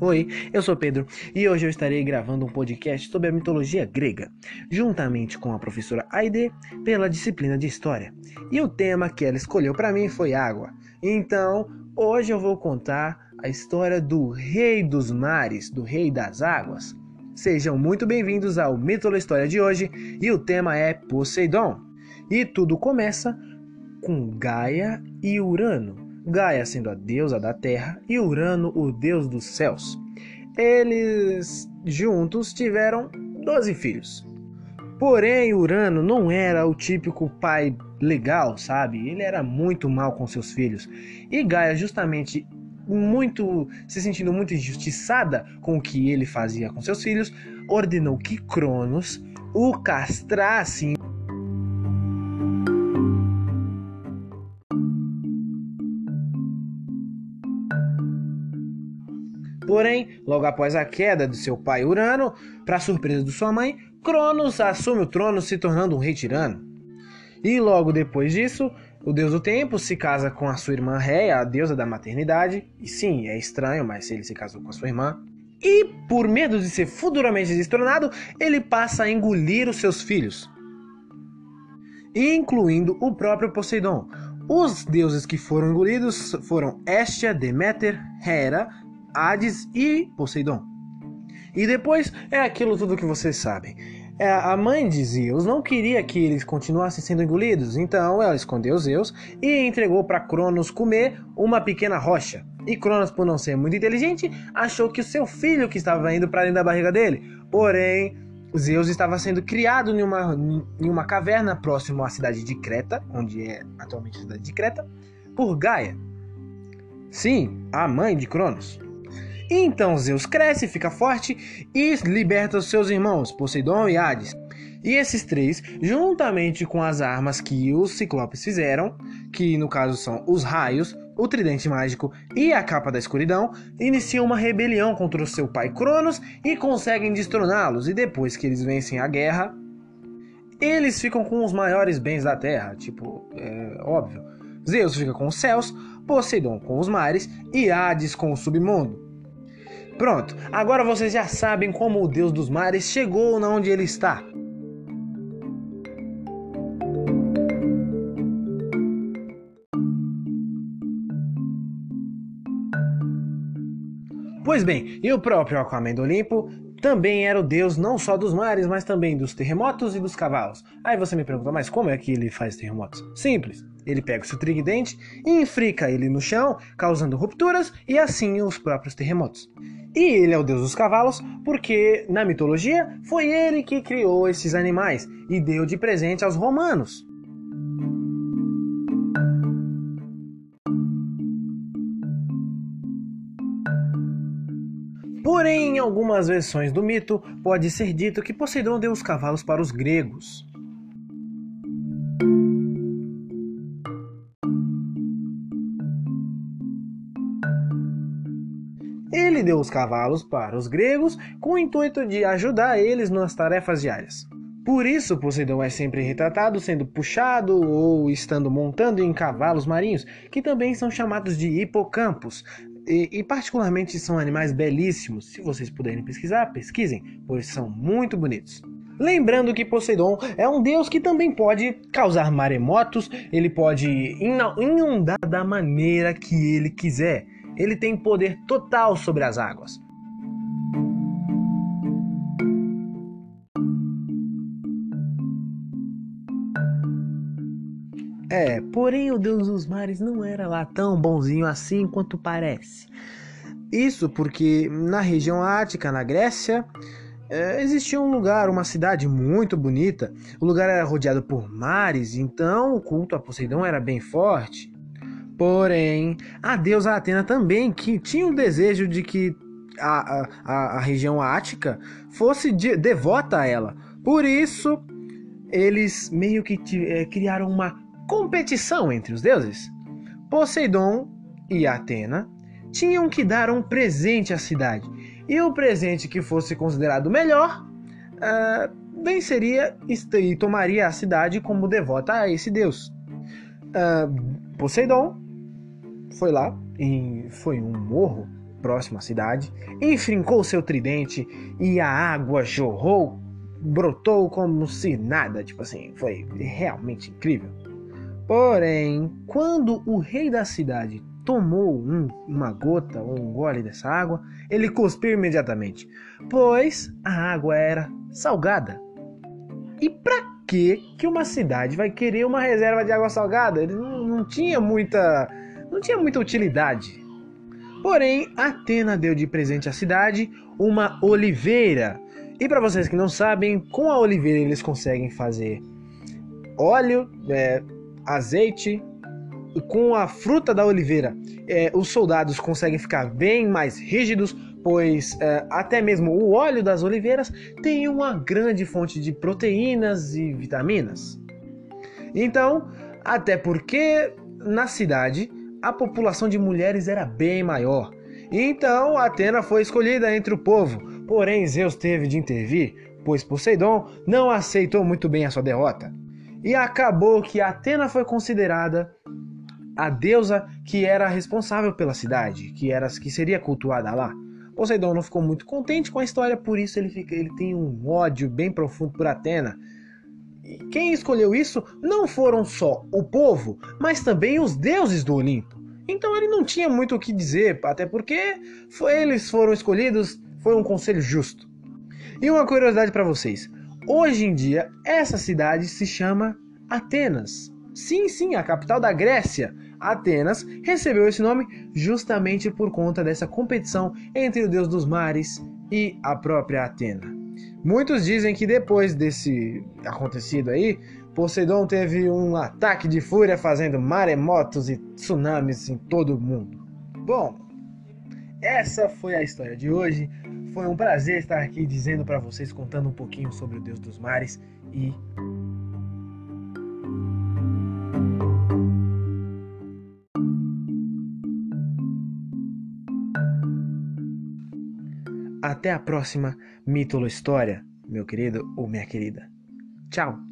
Oi, eu sou Pedro e hoje eu estarei gravando um podcast sobre a mitologia grega, juntamente com a professora Aide pela disciplina de História. E o tema que ela escolheu para mim foi água. Então, hoje eu vou contar a história do Rei dos Mares, do Rei das Águas. Sejam muito bem-vindos ao Mítolo História de hoje e o tema é Poseidon. E tudo começa com Gaia e Urano Gaia sendo a deusa da terra e Urano o deus dos céus. Eles juntos tiveram 12 filhos. Porém, Urano não era o típico pai legal, sabe? Ele era muito mal com seus filhos. E Gaia, justamente muito se sentindo muito injustiçada com o que ele fazia com seus filhos, ordenou que Cronos o castrasse Porém, logo após a queda de seu pai Urano, para surpresa de sua mãe, Cronos assume o trono se tornando um rei tirano. E logo depois disso, o deus do tempo se casa com a sua irmã Réia, a deusa da maternidade. E sim, é estranho, mas ele se casou com a sua irmã. E por medo de ser futuramente destronado, ele passa a engolir os seus filhos, incluindo o próprio Poseidon. Os deuses que foram engolidos foram Hestia, Deméter, Hera, Hades e Poseidon. E depois é aquilo tudo que vocês sabem. É, a mãe de Zeus não queria que eles continuassem sendo engolidos, então ela escondeu Zeus e entregou para Cronos comer uma pequena rocha. E Cronos, por não ser muito inteligente, achou que o seu filho que estava indo para dentro da barriga dele. Porém, Zeus estava sendo criado em uma, em uma caverna próximo à cidade de Creta, onde é atualmente a cidade de Creta, por Gaia. Sim, a mãe de Cronos. Então Zeus cresce, fica forte e liberta os seus irmãos, Poseidon e Hades. E esses três, juntamente com as armas que os ciclopes fizeram, que no caso são os raios, o tridente mágico e a capa da escuridão, iniciam uma rebelião contra o seu pai Cronos e conseguem destroná-los. E depois que eles vencem a guerra, eles ficam com os maiores bens da Terra, tipo, é óbvio. Zeus fica com os céus, Poseidon com os mares e Hades com o submundo. Pronto, agora vocês já sabem como o deus dos mares chegou onde ele está. Pois bem, e o próprio Aquaman do Olimpo também era o deus não só dos mares, mas também dos terremotos e dos cavalos. Aí você me pergunta, mas como é que ele faz terremotos? Simples. Ele pega o seu tridente e enfrica ele no chão, causando rupturas e assim os próprios terremotos. E ele é o deus dos cavalos porque, na mitologia, foi ele que criou esses animais e deu de presente aos romanos. Porém, em algumas versões do mito, pode ser dito que Poseidon deu os cavalos para os gregos. Ele deu os cavalos para os gregos com o intuito de ajudar eles nas tarefas diárias. Por isso, Poseidon é sempre retratado sendo puxado ou estando montando em cavalos marinhos, que também são chamados de hipocampos, e, e, particularmente são animais belíssimos. Se vocês puderem pesquisar, pesquisem, pois são muito bonitos. Lembrando que Poseidon é um deus que também pode causar maremotos, ele pode inundar da maneira que ele quiser. Ele tem poder total sobre as águas. É, porém o deus dos mares não era lá tão bonzinho assim quanto parece. Isso porque na região ática, na Grécia, é, existia um lugar, uma cidade muito bonita. O lugar era rodeado por mares, então o culto a Poseidon era bem forte. Porém, a deusa Atena também que tinha o desejo de que a, a, a região ática fosse de, devota a ela. Por isso, eles meio que é, criaram uma competição entre os deuses. Poseidon e Atena tinham que dar um presente à cidade, e o presente que fosse considerado melhor uh, venceria e tomaria a cidade como devota a esse deus. Uh, Poseidon foi lá e foi um morro próximo à cidade, enfrincou seu tridente e a água jorrou, brotou como se nada, tipo assim, foi realmente incrível. Porém, quando o rei da cidade tomou um, uma gota ou um gole dessa água, ele cuspiu imediatamente, pois a água era salgada. E para que que uma cidade vai querer uma reserva de água salgada? Ele não, não tinha muita não tinha muita utilidade. Porém, Atena deu de presente à cidade uma oliveira. E para vocês que não sabem, com a oliveira eles conseguem fazer óleo, é, azeite, com a fruta da oliveira, é, os soldados conseguem ficar bem mais rígidos, pois é, até mesmo o óleo das oliveiras tem uma grande fonte de proteínas e vitaminas. Então, até porque na cidade a população de mulheres era bem maior. Então Atena foi escolhida entre o povo, porém Zeus teve de intervir, pois Poseidon não aceitou muito bem a sua derrota. E acabou que Atena foi considerada a deusa que era responsável pela cidade, que era que seria cultuada lá. Poseidon não ficou muito contente com a história, por isso ele, fica, ele tem um ódio bem profundo por Atena. E quem escolheu isso não foram só o povo, mas também os deuses do Olimpo. Então ele não tinha muito o que dizer, até porque foi, eles foram escolhidos, foi um conselho justo. E uma curiosidade para vocês: hoje em dia essa cidade se chama Atenas. Sim, sim, a capital da Grécia, Atenas, recebeu esse nome justamente por conta dessa competição entre o deus dos mares e a própria Atena. Muitos dizem que depois desse acontecido aí, Poseidon teve um ataque de fúria fazendo maremotos e tsunamis em todo o mundo. Bom, essa foi a história de hoje. Foi um prazer estar aqui dizendo para vocês, contando um pouquinho sobre o Deus dos Mares e Até a próxima Mítolo História, meu querido ou minha querida. Tchau!